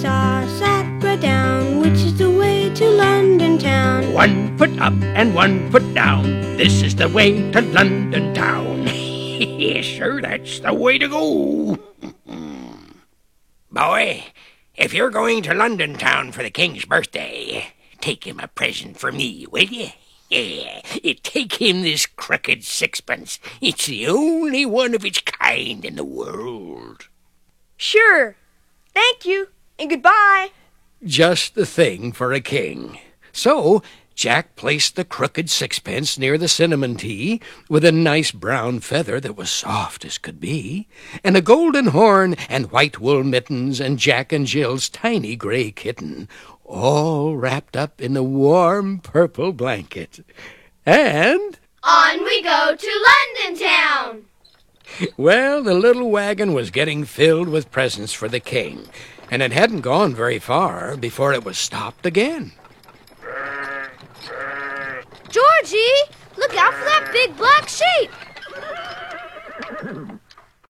saw Sacra down, which is the way to London town. One foot up and one foot down. This is the way to London town. yes, sir, that's the way to go. Boy, if you're going to London town for the king's birthday, take him a present for me, will you? Yeah, take him this crooked sixpence. It's the only one of its kind in the world. Sure. Thank you, and goodbye. Just the thing for a king. So Jack placed the crooked sixpence near the cinnamon tea, with a nice brown feather that was soft as could be, and a golden horn, and white wool mittens, and Jack and Jill's tiny gray kitten, all wrapped up in a warm purple blanket. And on we go to London town. Well, the little wagon was getting filled with presents for the king, and it hadn't gone very far before it was stopped again. Georgie, look out for that big black sheep!